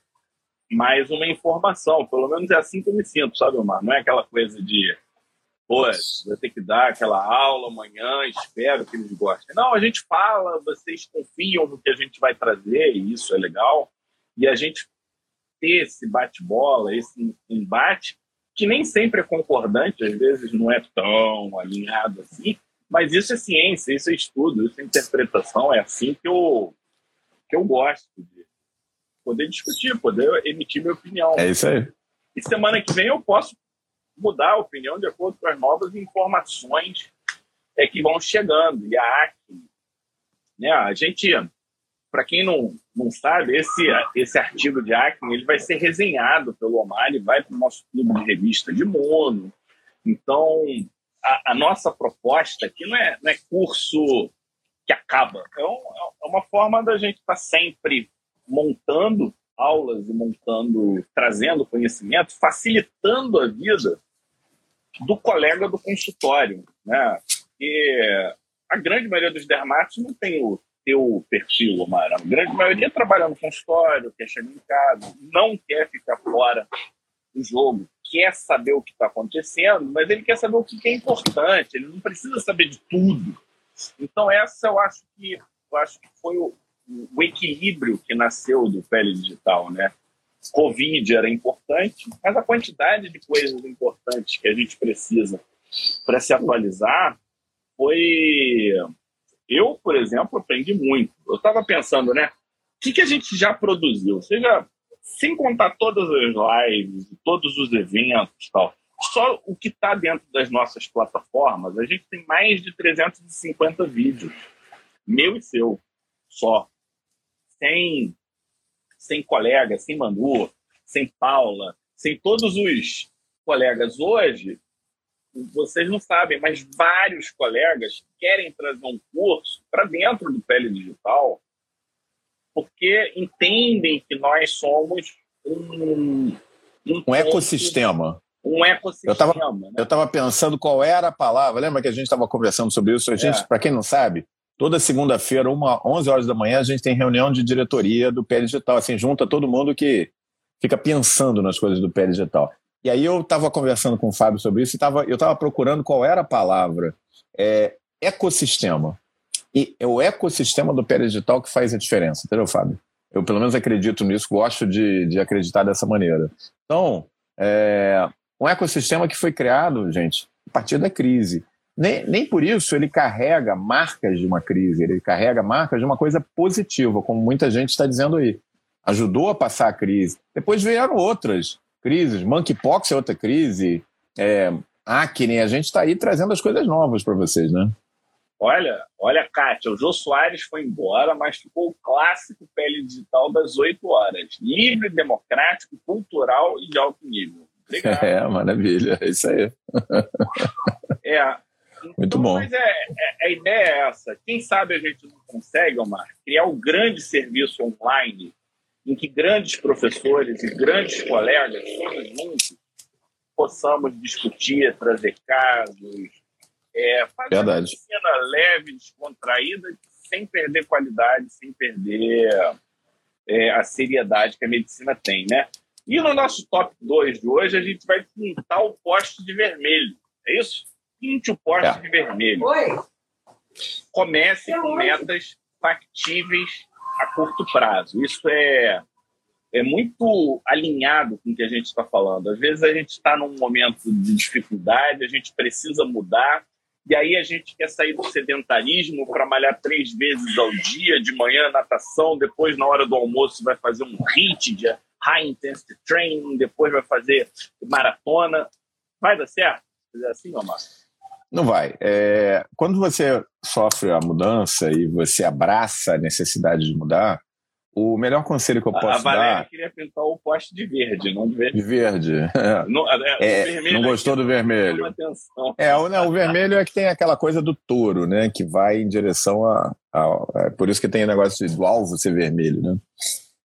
mais uma informação. Pelo menos é assim que eu me sinto, sabe, Omar? Não é aquela coisa de, pô, vai ter que dar aquela aula amanhã, espero que eles gostem. Não, a gente fala, vocês confiam no que a gente vai trazer, e isso é legal. E a gente ter esse bate-bola, esse embate, que nem sempre é concordante, às vezes não é tão alinhado assim, mas isso é ciência, isso é estudo, isso é interpretação, é assim que eu, que eu gosto de poder discutir, poder emitir minha opinião. É isso aí. E semana que vem eu posso mudar a opinião de acordo com as novas informações é, que vão chegando. E a Acne, né, a gente, para quem não, não sabe, esse, esse artigo de Acne ele vai ser resenhado pelo Omar, e vai para o nosso clube de revista de mono. Então, a, a, nossa proposta aqui não é, não é curso que acaba. É, um, é uma forma da gente estar tá sempre montando aulas e montando, trazendo conhecimento, facilitando a vida do colega do consultório, né? Porque a grande maioria dos dermatos não tem o teu perfil, Omar. A grande maioria trabalha no consultório, quer chegar em casa, não quer ficar fora do jogo, quer saber o que está acontecendo, mas ele quer saber o que é importante, ele não precisa saber de tudo. Então, essa eu acho que, eu acho que foi o, o equilíbrio que nasceu do Pele Digital, né? Covid era importante, mas a quantidade de coisas importantes que a gente precisa para se atualizar foi. Eu, por exemplo, aprendi muito. Eu estava pensando, né? O que, que a gente já produziu? Seja sem contar todas as lives, todos os eventos tal, só o que está dentro das nossas plataformas, a gente tem mais de 350 vídeos, meu e seu, só. Sem, sem colega, sem Manu, sem Paula, sem todos os colegas. Hoje, vocês não sabem, mas vários colegas querem trazer um curso para dentro do Pele Digital porque entendem que nós somos um, um, um ecossistema. Um ecossistema. Eu estava né? pensando qual era a palavra. Lembra que a gente estava conversando sobre isso? A gente, é. para quem não sabe, toda segunda-feira, uma 11 horas da manhã, a gente tem reunião de diretoria do Pé Digital. Assim, junta todo mundo que fica pensando nas coisas do Pé Digital. E aí eu estava conversando com o Fábio sobre isso e tava, eu estava procurando qual era a palavra. É, ecossistema. E é o ecossistema do digital que faz a diferença, entendeu, Fábio? Eu, pelo menos, acredito nisso, gosto de, de acreditar dessa maneira. Então, é um ecossistema que foi criado, gente, a partir da crise. Nem, nem por isso ele carrega marcas de uma crise, ele carrega marcas de uma coisa positiva, como muita gente está dizendo aí. Ajudou a passar a crise. Depois vieram outras crises, monkeypox é outra crise, é, acne, a gente está aí trazendo as coisas novas para vocês, né? Olha, olha, Kátia, o Jô Soares foi embora, mas ficou o clássico pele digital das oito horas. Livre, democrático, cultural e de alto nível. Obrigado. É, maravilha, é isso aí. é. Muito então, bom. Mas é, é, a ideia é essa. Quem sabe a gente não consegue, Omar, criar um grande serviço online em que grandes professores e grandes colegas, todos juntos, possamos discutir, trazer casos, é, fazer Verdade. uma cena leve, descontraída, sem perder qualidade, sem perder é, a seriedade que a medicina tem, né? E no nosso top 2 de hoje, a gente vai pintar o poste de vermelho. É isso? Pinte o poste é. de vermelho. Oi. Comece com metas factíveis a curto prazo. Isso é, é muito alinhado com o que a gente está falando. Às vezes a gente está num momento de dificuldade, a gente precisa mudar, e aí a gente quer sair do sedentarismo para malhar três vezes ao dia, de manhã natação, depois na hora do almoço vai fazer um HIIT de High Intensity Training, depois vai fazer maratona. Vai dar certo? Fazer assim, Omar? Não vai. É, quando você sofre a mudança e você abraça a necessidade de mudar, o melhor conselho que eu posso a Valéria dar. queria pintar o poste de verde, não de verde. De verde. Não, é, é, não gostou do vermelho. É, o, né, o vermelho é que tem aquela coisa do touro, né? Que vai em direção a. a é por isso que tem o negócio do alvo ser vermelho, né?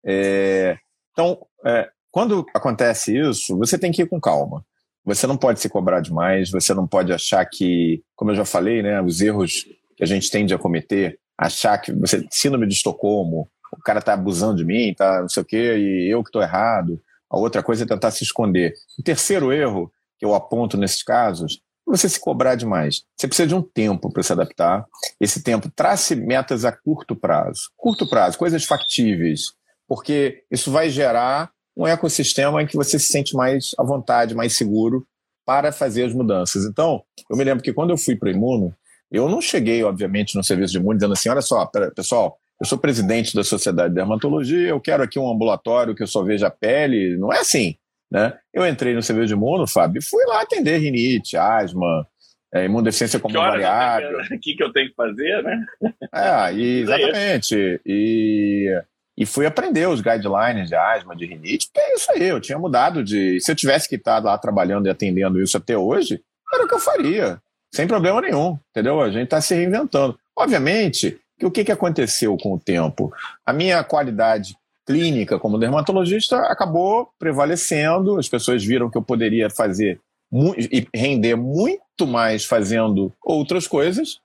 É, então, é, quando acontece isso, você tem que ir com calma. Você não pode se cobrar demais, você não pode achar que, como eu já falei, né, os erros que a gente tende a cometer, achar que você, síndrome de Estocolmo, o cara tá abusando de mim, tá não sei o quê, e eu que estou errado. A outra coisa é tentar se esconder. O terceiro erro que eu aponto nesses casos é você se cobrar demais. Você precisa de um tempo para se adaptar. Esse tempo, trace metas a curto prazo. Curto prazo, coisas factíveis, porque isso vai gerar um ecossistema em que você se sente mais à vontade, mais seguro para fazer as mudanças. Então, eu me lembro que quando eu fui para o Imuno, eu não cheguei, obviamente, no serviço de imuno dizendo assim, olha só, pessoal, eu sou presidente da Sociedade de Dermatologia, eu quero aqui um ambulatório que eu só veja a pele. Não é assim. Né? Eu entrei no serviço de imuno, Fábio, e fui lá atender rinite, asma, é, imunodeficiência como variável. O que, que eu tenho que fazer, né? É, e, exatamente. E, e fui aprender os guidelines de asma, de rinite, porque é isso aí, eu tinha mudado de. Se eu tivesse que estar lá trabalhando e atendendo isso até hoje, era o que eu faria, sem problema nenhum, entendeu? A gente está se reinventando. Obviamente, o que, que aconteceu com o tempo? A minha qualidade clínica como dermatologista acabou prevalecendo, as pessoas viram que eu poderia fazer e render muito mais fazendo outras coisas,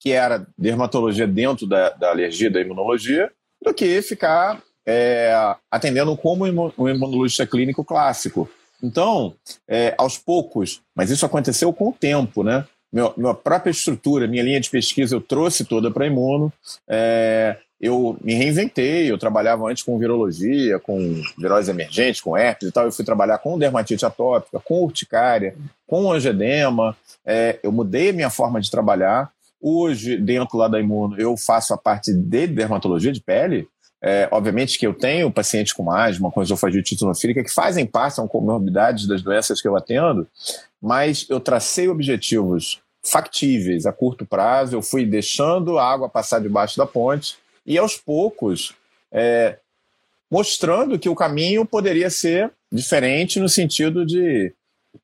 que era dermatologia dentro da, da alergia, da imunologia, do que ficar é, atendendo como um imunologista clínico clássico. Então, é, aos poucos, mas isso aconteceu com o tempo, né? Meu, minha própria estrutura, minha linha de pesquisa, eu trouxe toda para Imuno. É, eu me reinventei, eu trabalhava antes com virologia, com virose emergente, com herpes e tal, eu fui trabalhar com dermatite atópica, com urticária, com angedema, é, eu mudei a minha forma de trabalhar. Hoje, dentro lá da Imuno, eu faço a parte de dermatologia de pele, é, obviamente que eu tenho pacientes com asma, com esofagite eosinofílica, que fazem parte, são comorbidades das doenças que eu atendo, mas eu tracei objetivos factíveis a curto prazo, eu fui deixando a água passar debaixo da ponte e aos poucos é, mostrando que o caminho poderia ser diferente no sentido de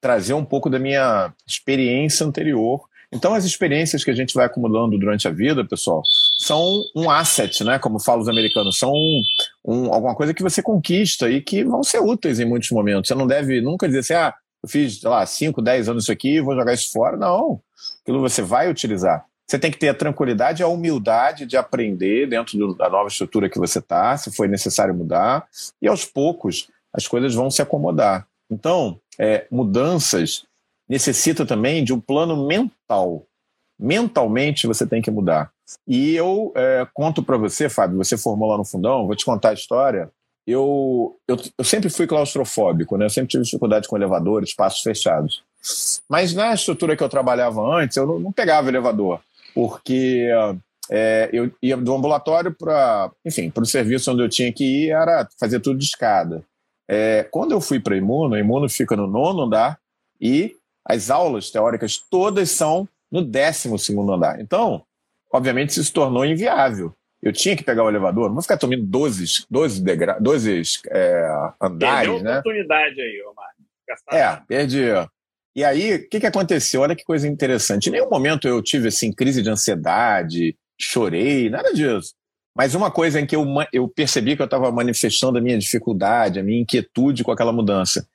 trazer um pouco da minha experiência anterior. Então, as experiências que a gente vai acumulando durante a vida, pessoal, são um asset, né? Como falam os americanos, são um, um, alguma coisa que você conquista e que vão ser úteis em muitos momentos. Você não deve nunca dizer assim, ah, eu fiz, sei lá, 5, 10 anos isso aqui, vou jogar isso fora. Não. Aquilo você vai utilizar. Você tem que ter a tranquilidade e a humildade de aprender dentro do, da nova estrutura que você está, se foi necessário mudar, e aos poucos as coisas vão se acomodar. Então, é, mudanças necessita também de um plano mental. Mentalmente você tem que mudar. E eu é, conto para você, Fábio, você formou lá no fundão, vou te contar a história eu, eu, eu, sempre fui claustrofóbico, né? Eu sempre tive dificuldade com elevadores, espaços fechados. Mas na estrutura que eu trabalhava antes, eu não, não pegava elevador, porque é, eu ia do ambulatório para, enfim, para o serviço onde eu tinha que ir, era fazer tudo de escada. É, quando eu fui para Imuno, Imuno fica no nono andar e as aulas teóricas todas são no décimo segundo andar. Então, obviamente, isso se tornou inviável eu tinha que pegar o elevador, não vou ficar tomando 12, 12, degra 12 é, andares, Perdeu né? oportunidade aí, Omar. É, perdi. E aí, o que, que aconteceu? Olha que coisa interessante. Em nenhum momento eu tive assim, crise de ansiedade, chorei, nada disso. Mas uma coisa em que eu, eu percebi que eu estava manifestando a minha dificuldade, a minha inquietude com aquela mudança.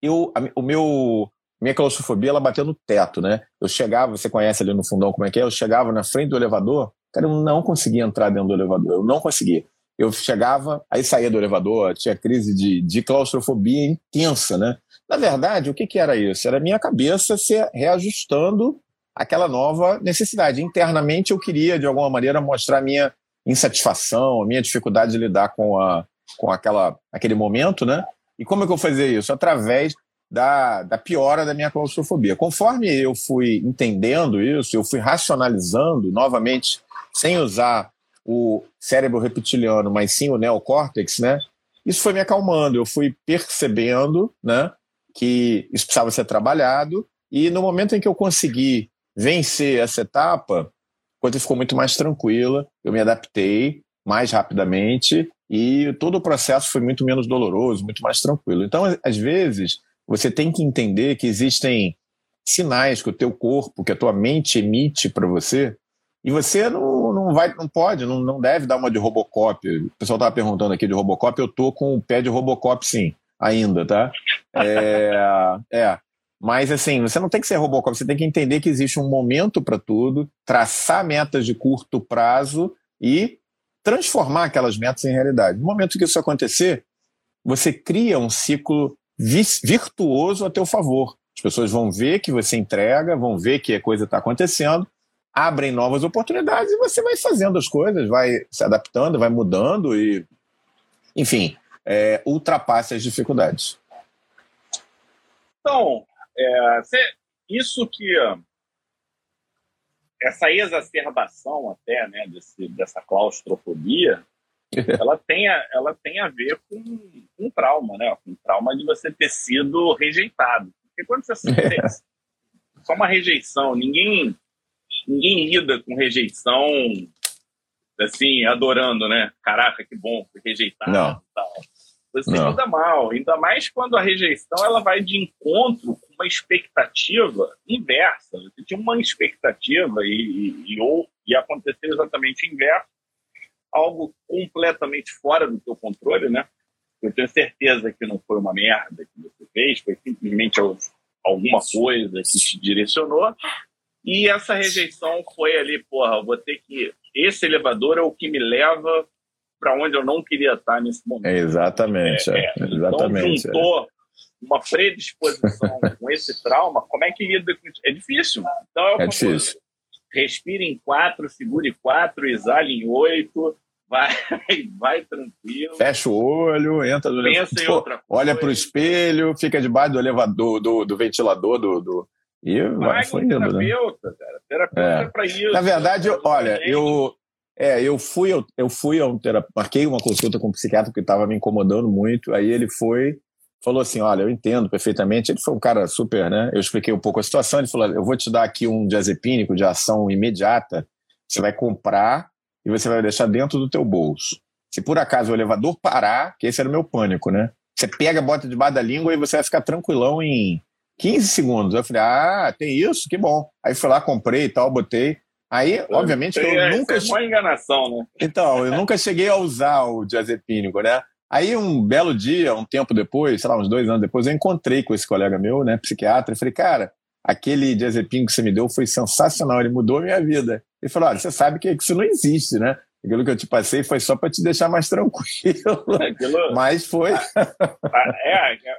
Eu, a, o meu, minha claustrofobia ela bateu no teto, né? Eu chegava, você conhece ali no fundão como é que é? Eu chegava na frente do elevador, Cara, eu não conseguia entrar dentro do elevador, eu não conseguia. eu chegava, aí saía do elevador, tinha crise de, de claustrofobia intensa, né? Na verdade, o que, que era isso? Era a minha cabeça se reajustando àquela nova necessidade. Internamente, eu queria, de alguma maneira, mostrar a minha insatisfação, a minha dificuldade de lidar com, a, com aquela, aquele momento, né? E como é que eu fazia isso? Através da, da piora da minha claustrofobia. Conforme eu fui entendendo isso, eu fui racionalizando novamente, sem usar o cérebro reptiliano, mas sim o neocórtex, né? Isso foi me acalmando, eu fui percebendo, né, que isso precisava ser trabalhado, e no momento em que eu consegui vencer essa etapa, a coisa ficou muito mais tranquila, eu me adaptei mais rapidamente e todo o processo foi muito menos doloroso, muito mais tranquilo. Então, às vezes, você tem que entender que existem sinais que o teu corpo, que a tua mente emite para você, e você não, não vai, não pode, não, não deve dar uma de Robocop. O pessoal estava perguntando aqui de Robocop, eu tô com o pé de Robocop sim, ainda, tá? É, é. Mas assim, você não tem que ser Robocop, você tem que entender que existe um momento para tudo, traçar metas de curto prazo e transformar aquelas metas em realidade. No momento que isso acontecer, você cria um ciclo virtuoso a teu favor. As pessoas vão ver que você entrega, vão ver que a coisa está acontecendo, abrem novas oportunidades e você vai fazendo as coisas, vai se adaptando, vai mudando e, enfim, é, ultrapasse as dificuldades. Então, é, isso que essa exacerbação até, né, desse, dessa claustrofobia, ela tem a, ela tem a ver com um trauma, né? Com um trauma de você ter sido rejeitado. Porque quando você só uma rejeição, ninguém ninguém lida com rejeição assim, adorando, né? Caraca, que bom, fui rejeitado Não. tal. Você Não. lida mal, ainda mais quando a rejeição ela vai de encontro com uma expectativa inversa. Você tinha uma expectativa e, e, e, ou, e aconteceu exatamente o inverso, algo completamente fora do seu controle, né? Eu tenho certeza que não foi uma merda que você fez, foi simplesmente alguma coisa que te direcionou. E essa rejeição foi ali, porra, vou ter que. Esse elevador é o que me leva para onde eu não queria estar nesse momento. É exatamente. É, é. Exatamente. Então, juntou uma predisposição com esse trauma, como é que lida com isso? É difícil. Então, é, é difícil. Respire em quatro, segure quatro, exale em oito, vai, vai tranquilo. Fecha o olho, entra no Pensa em outra coisa. Olha para o espelho, fica debaixo do elevador, do, do ventilador, do, do... E vai, vai foi indo, né? terapeuta, cara. Terapeuta é, é para isso. Na verdade, olha, eu, é, eu fui, eu, eu fui a um terapeuta, marquei uma consulta com um psiquiatra que estava me incomodando muito, aí ele foi, falou assim, olha, eu entendo perfeitamente, ele foi um cara super, né, eu expliquei um pouco a situação, ele falou, eu vou te dar aqui um diazepínico de ação imediata, você vai comprar e você vai deixar dentro do teu bolso. Se por acaso o elevador parar, que esse era o meu pânico, né, você pega, bota debaixo da língua e você vai ficar tranquilão em 15 segundos. Eu falei, ah, tem isso? Que bom. Aí fui lá, comprei e tal, botei. Aí, obviamente, eu é, nunca. É uma enganação, né? Então, eu nunca cheguei a usar o diazepínico, né? Aí, um belo dia, um tempo depois, sei lá, uns dois anos depois, eu encontrei com esse colega meu, né, psiquiatra, e falei, cara, aquele diazepínico que você me deu foi sensacional, ele mudou a minha vida. Ele falou, olha, você sabe que isso não existe, né? Aquilo que eu te passei foi só para te deixar mais tranquilo. Aquilo... Mas foi. Ah, ah, é, é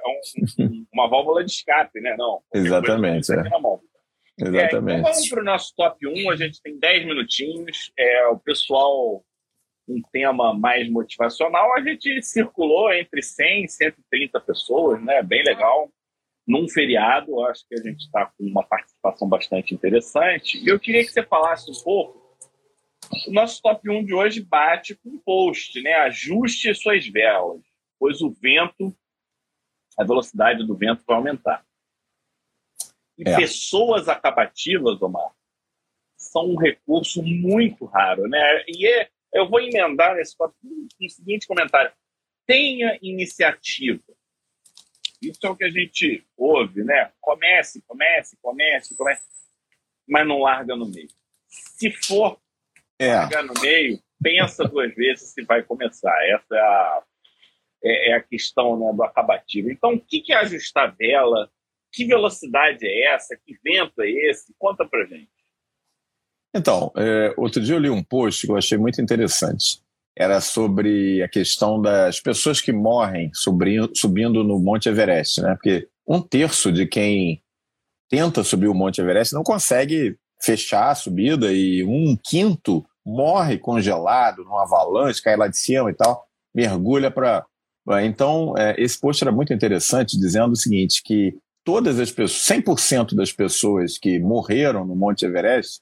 um, uma válvula de escape, né? Não. Exatamente. É. Exatamente. É, então vamos para o nosso top 1. A gente tem 10 minutinhos. É, o pessoal, um tema mais motivacional. A gente circulou entre 100 e 130 pessoas, né? Bem legal. Num feriado, acho que a gente está com uma participação bastante interessante. E eu queria que você falasse um pouco. O nosso top 1 de hoje bate com um post, né? Ajuste suas velas, pois o vento, a velocidade do vento vai aumentar. E é. pessoas acabativas, Omar, são um recurso muito raro, né? E é, eu vou emendar nesse com o seguinte comentário: tenha iniciativa. Isso é o que a gente ouve, né? Comece, comece, comece, comece, mas não larga no meio. Se for é. largar no meio, pensa duas vezes se vai começar. Essa é a, é, é a questão né, do acabativo. Então, o que é ajustar vela? Que velocidade é essa? Que vento é esse? Conta pra gente. Então, é, outro dia eu li um post que eu achei muito interessante. era sobre a questão das pessoas que morrem subindo, subindo no Monte Everest, né? Porque um terço de quem tenta subir o Monte Everest não consegue fechar a subida e um quinto morre congelado numa avalanche, cai lá de cima e tal, mergulha para. Então, é, esse post era muito interessante, dizendo o seguinte: que todas as pessoas, 100% das pessoas que morreram no Monte Everest,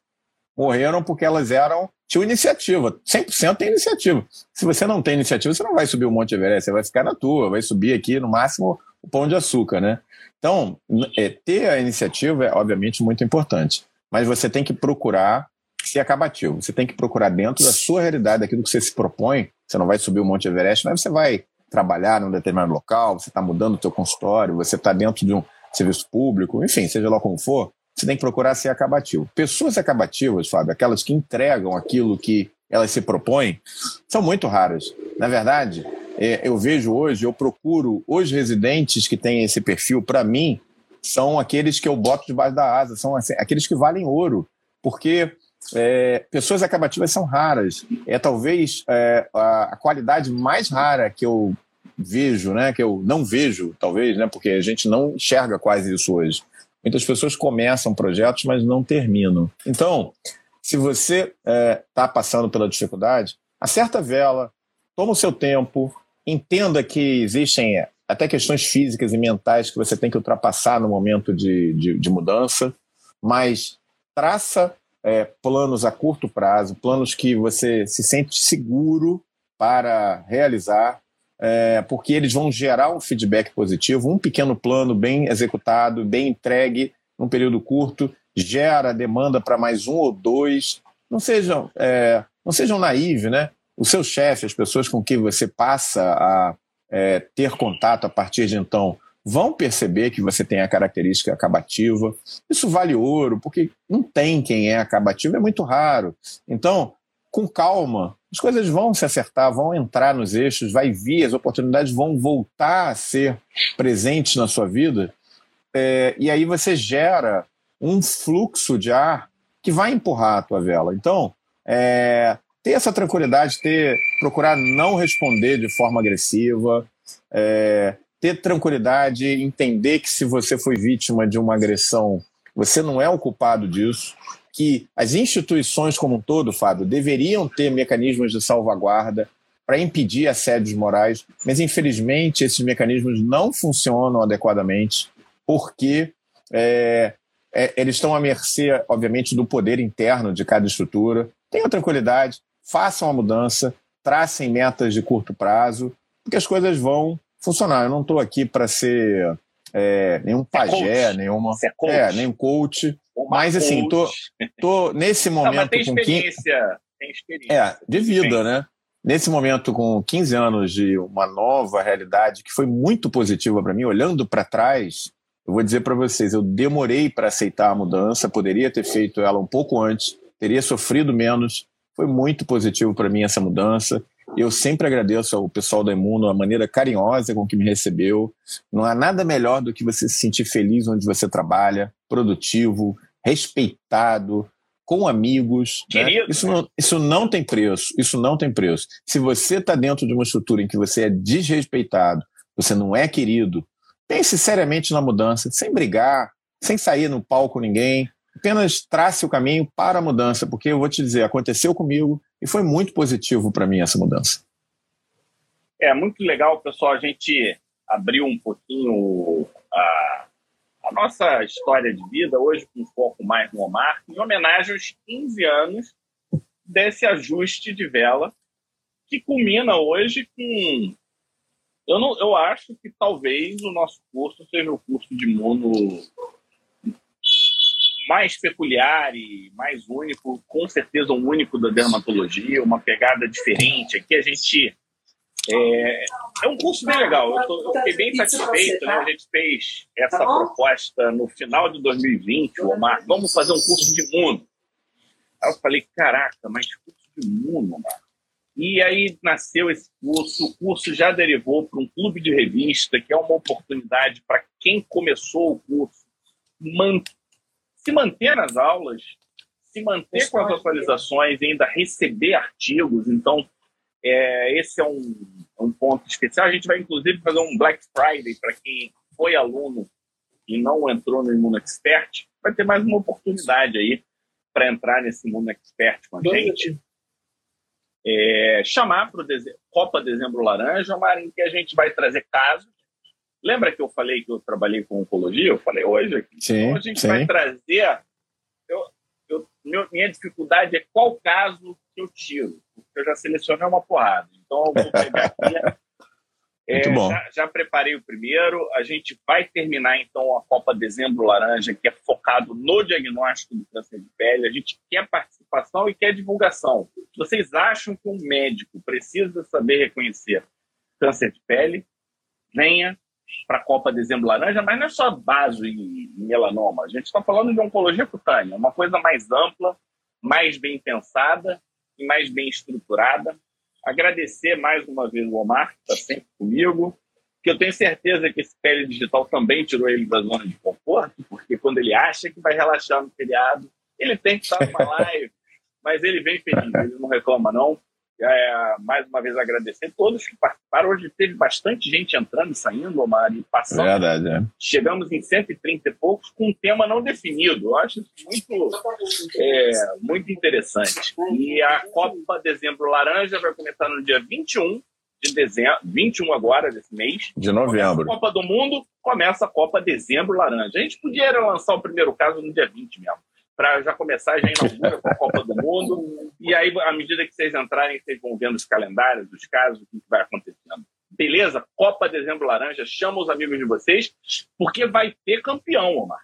morreram porque elas eram tinham iniciativa. 100% tem iniciativa. Se você não tem iniciativa, você não vai subir o Monte Everest, você vai ficar na tua, vai subir aqui no máximo o pão de açúcar, né? Então, é, ter a iniciativa é obviamente muito importante, mas você tem que procurar ser acabativo. Você tem que procurar dentro da sua realidade, daquilo que você se propõe. Você não vai subir o Monte Everest, mas você vai trabalhar num determinado local, você está mudando o seu consultório, você está dentro de um serviço público, enfim, seja lá como for, você tem que procurar ser acabativo. Pessoas acabativas, Fábio, aquelas que entregam aquilo que elas se propõem, são muito raras. Na verdade, é, eu vejo hoje, eu procuro os residentes que têm esse perfil, para mim, são aqueles que eu boto debaixo da asa, são assim, aqueles que valem ouro, porque é, pessoas acabativas são raras. É talvez é, a, a, qualidade mais rara que eu vejo, né, que eu não vejo, talvez, né, porque a gente não enxerga quase isso hoje. Muitas pessoas começam projetos, mas não terminam. Então, se você está é, tá passando pela dificuldade, acerta a vela, toma o seu tempo, entenda que existem até questões físicas e mentais que você tem que ultrapassar no momento de, de, de mudança, mas traça é, planos a curto prazo, planos que você se sente seguro para realizar é, porque eles vão gerar um feedback positivo. Um pequeno plano bem executado, bem entregue, num período curto, gera demanda para mais um ou dois. Não sejam, é, não sejam naivos, né? O seu chefe, as pessoas com quem você passa a é, ter contato a partir de então, vão perceber que você tem a característica acabativa. Isso vale ouro, porque não tem quem é acabativo, é muito raro. Então, com calma, as coisas vão se acertar, vão entrar nos eixos, vai vir, as oportunidades vão voltar a ser presentes na sua vida, é, e aí você gera um fluxo de ar que vai empurrar a tua vela. Então, é, ter essa tranquilidade, ter procurar não responder de forma agressiva, é, ter tranquilidade, entender que se você foi vítima de uma agressão, você não é o culpado disso que as instituições como um todo, Fábio, deveriam ter mecanismos de salvaguarda para impedir assédios morais, mas infelizmente esses mecanismos não funcionam adequadamente, porque é, é, eles estão à mercê, obviamente, do poder interno de cada estrutura. Tenham tranquilidade, façam a mudança, tracem metas de curto prazo, porque as coisas vão funcionar. Eu não estou aqui para ser é, nenhum pagé, é nenhuma, é, nenhum coach. Mas assim, tô, tô nesse momento Não, tem com 15... tem experiência. É, de vida, né? Nesse momento com 15 anos de uma nova realidade que foi muito positiva para mim, olhando para trás, eu vou dizer para vocês, eu demorei para aceitar a mudança, poderia ter feito ela um pouco antes, teria sofrido menos. Foi muito positivo para mim essa mudança. Eu sempre agradeço ao pessoal da Emuno a maneira carinhosa com que me recebeu. Não há nada melhor do que você se sentir feliz onde você trabalha, produtivo, respeitado, com amigos. Né? Isso, não, isso não tem preço. Isso não tem preço. Se você está dentro de uma estrutura em que você é desrespeitado, você não é querido, pense seriamente na mudança, sem brigar, sem sair no palco ninguém. Apenas trace o caminho para a mudança, porque eu vou te dizer, aconteceu comigo e foi muito positivo para mim essa mudança. É muito legal, pessoal, a gente abriu um pouquinho a, a nossa história de vida, hoje com foco mais no Omar, em homenagem aos 15 anos desse ajuste de vela, que culmina hoje com. Eu, não, eu acho que talvez o nosso curso seja o curso de mono mais peculiar e mais único, com certeza um único da dermatologia, uma pegada diferente. Aqui a gente. É, é um curso bem legal, eu, tô, eu fiquei bem satisfeito. Né? A gente fez essa tá proposta no final de 2020, o Omar, vamos fazer um curso de imuno. Aí eu falei, caraca, mas curso de imuno, Omar. E aí nasceu esse curso, o curso já derivou para um clube de revista, que é uma oportunidade para quem começou o curso manter se manter nas aulas, se manter com as atualizações e ainda receber artigos. Então, É, esse é um, um ponto especial. A gente vai, inclusive, fazer um Black Friday para quem foi aluno e não entrou no Imuno Expert. Vai ter mais uma oportunidade aí para entrar nesse Mundo Expert com a gente. É, chamar para o Copa Dezembro Laranja, Marinho, que a gente vai trazer casos. Lembra que eu falei que eu trabalhei com oncologia? Eu falei hoje aqui. Sim, então a gente sim. vai trazer. Eu, eu, meu, minha dificuldade é qual caso que eu tiro, porque eu já selecionei uma porrada. Então eu vou pegar aqui é, bom. Já, já, preparei o primeiro. A gente vai terminar, então, a Copa Dezembro Laranja, que é focado no diagnóstico do câncer de pele. A gente quer participação e quer divulgação. Vocês acham que um médico precisa saber reconhecer câncer de pele? Venha para a Copa Dezembro Laranja, mas não é só base e melanoma. A gente está falando de oncologia cutânea, uma coisa mais ampla, mais bem pensada e mais bem estruturada agradecer mais uma vez o Omar, que está sempre comigo, que eu tenho certeza que esse pele digital também tirou ele da zona de conforto, porque quando ele acha que vai relaxar no feriado, ele tem que estar numa live, mas ele vem feliz, ele não reclama não. É, mais uma vez agradecer a todos que participaram. Hoje teve bastante gente entrando e saindo, Omar, e passando. Verdade, é. Chegamos em 130 e poucos com um tema não definido. Eu acho isso muito, é, muito interessante. E a Copa Dezembro Laranja vai começar no dia 21 de dezembro, 21 agora desse mês. De novembro. Copa do Mundo, começa a Copa Dezembro Laranja. A gente podia lançar o primeiro caso no dia 20 mesmo para já começar, já inaugura com a Copa do Mundo. E aí, à medida que vocês entrarem, vocês vão vendo os calendários, os casos, o que vai acontecendo. Beleza? Copa Dezembro Laranja, chama os amigos de vocês, porque vai ter campeão, Omar.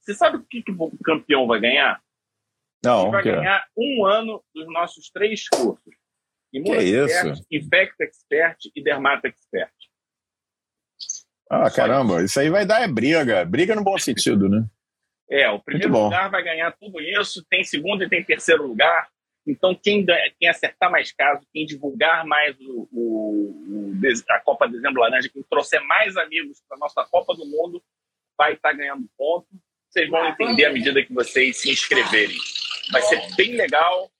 Você sabe o que, que o campeão vai ganhar? Não, vai que... ganhar um ano dos nossos três cursos. Imuno Expert, Infect Expert e Dermato Expert. Ah, Só caramba, isso. isso aí vai dar é briga. Briga no bom sentido, né? É, o primeiro lugar vai ganhar tudo isso, tem segundo e tem terceiro lugar. Então, quem, quem acertar mais casos, quem divulgar mais o, o, o, a Copa Dezembro Laranja, quem trouxer mais amigos para a nossa Copa do Mundo, vai estar tá ganhando ponto. Vocês vão entender à medida que vocês se inscreverem. Vai ser bem legal.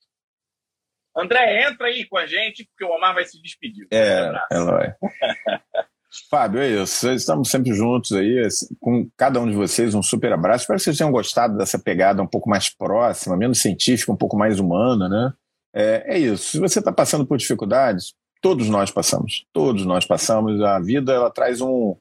André, entra aí com a gente, porque o Omar vai se despedir. É, ela vai. Fábio, é isso. Estamos sempre juntos aí, assim, com cada um de vocês, um super abraço. Espero que vocês tenham gostado dessa pegada um pouco mais próxima, menos científica, um pouco mais humana, né? É, é isso. Se você está passando por dificuldades, todos nós passamos. Todos nós passamos. A vida, ela traz um,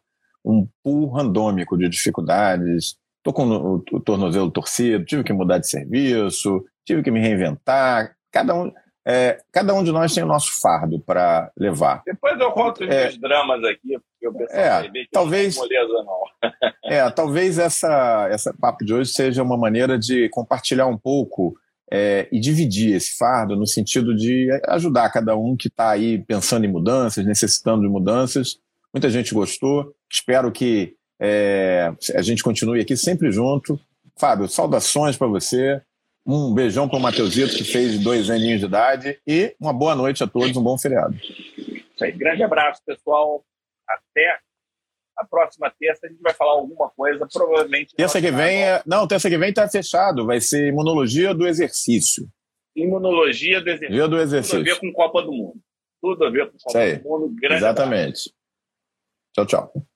um pool randômico de dificuldades. Estou com o, o tornozelo torcido, tive que mudar de serviço, tive que me reinventar. Cada um é, cada um de nós tem o nosso fardo para levar. Depois eu conto os é, meus dramas aqui, porque o pessoal é, que talvez, não moleza, não. é, talvez essa, essa papo de hoje seja uma maneira de compartilhar um pouco é, e dividir esse fardo no sentido de ajudar cada um que está aí pensando em mudanças, necessitando de mudanças. Muita gente gostou. Espero que é, a gente continue aqui sempre junto. Fábio, saudações para você. Um beijão para o Mateusito, que fez dois aninhos de idade. E uma boa noite a todos, um bom feriado. Isso aí. Grande abraço, pessoal. Até a próxima terça. A gente vai falar alguma coisa, provavelmente. Terça que vem. É... Não, terça que vem está fechado. Vai ser imunologia do exercício. Imunologia do exercício. do exercício. Tudo a ver com Copa do Mundo. Tudo a ver com Copa do Mundo. Grande Exatamente. Abraço. Tchau, tchau.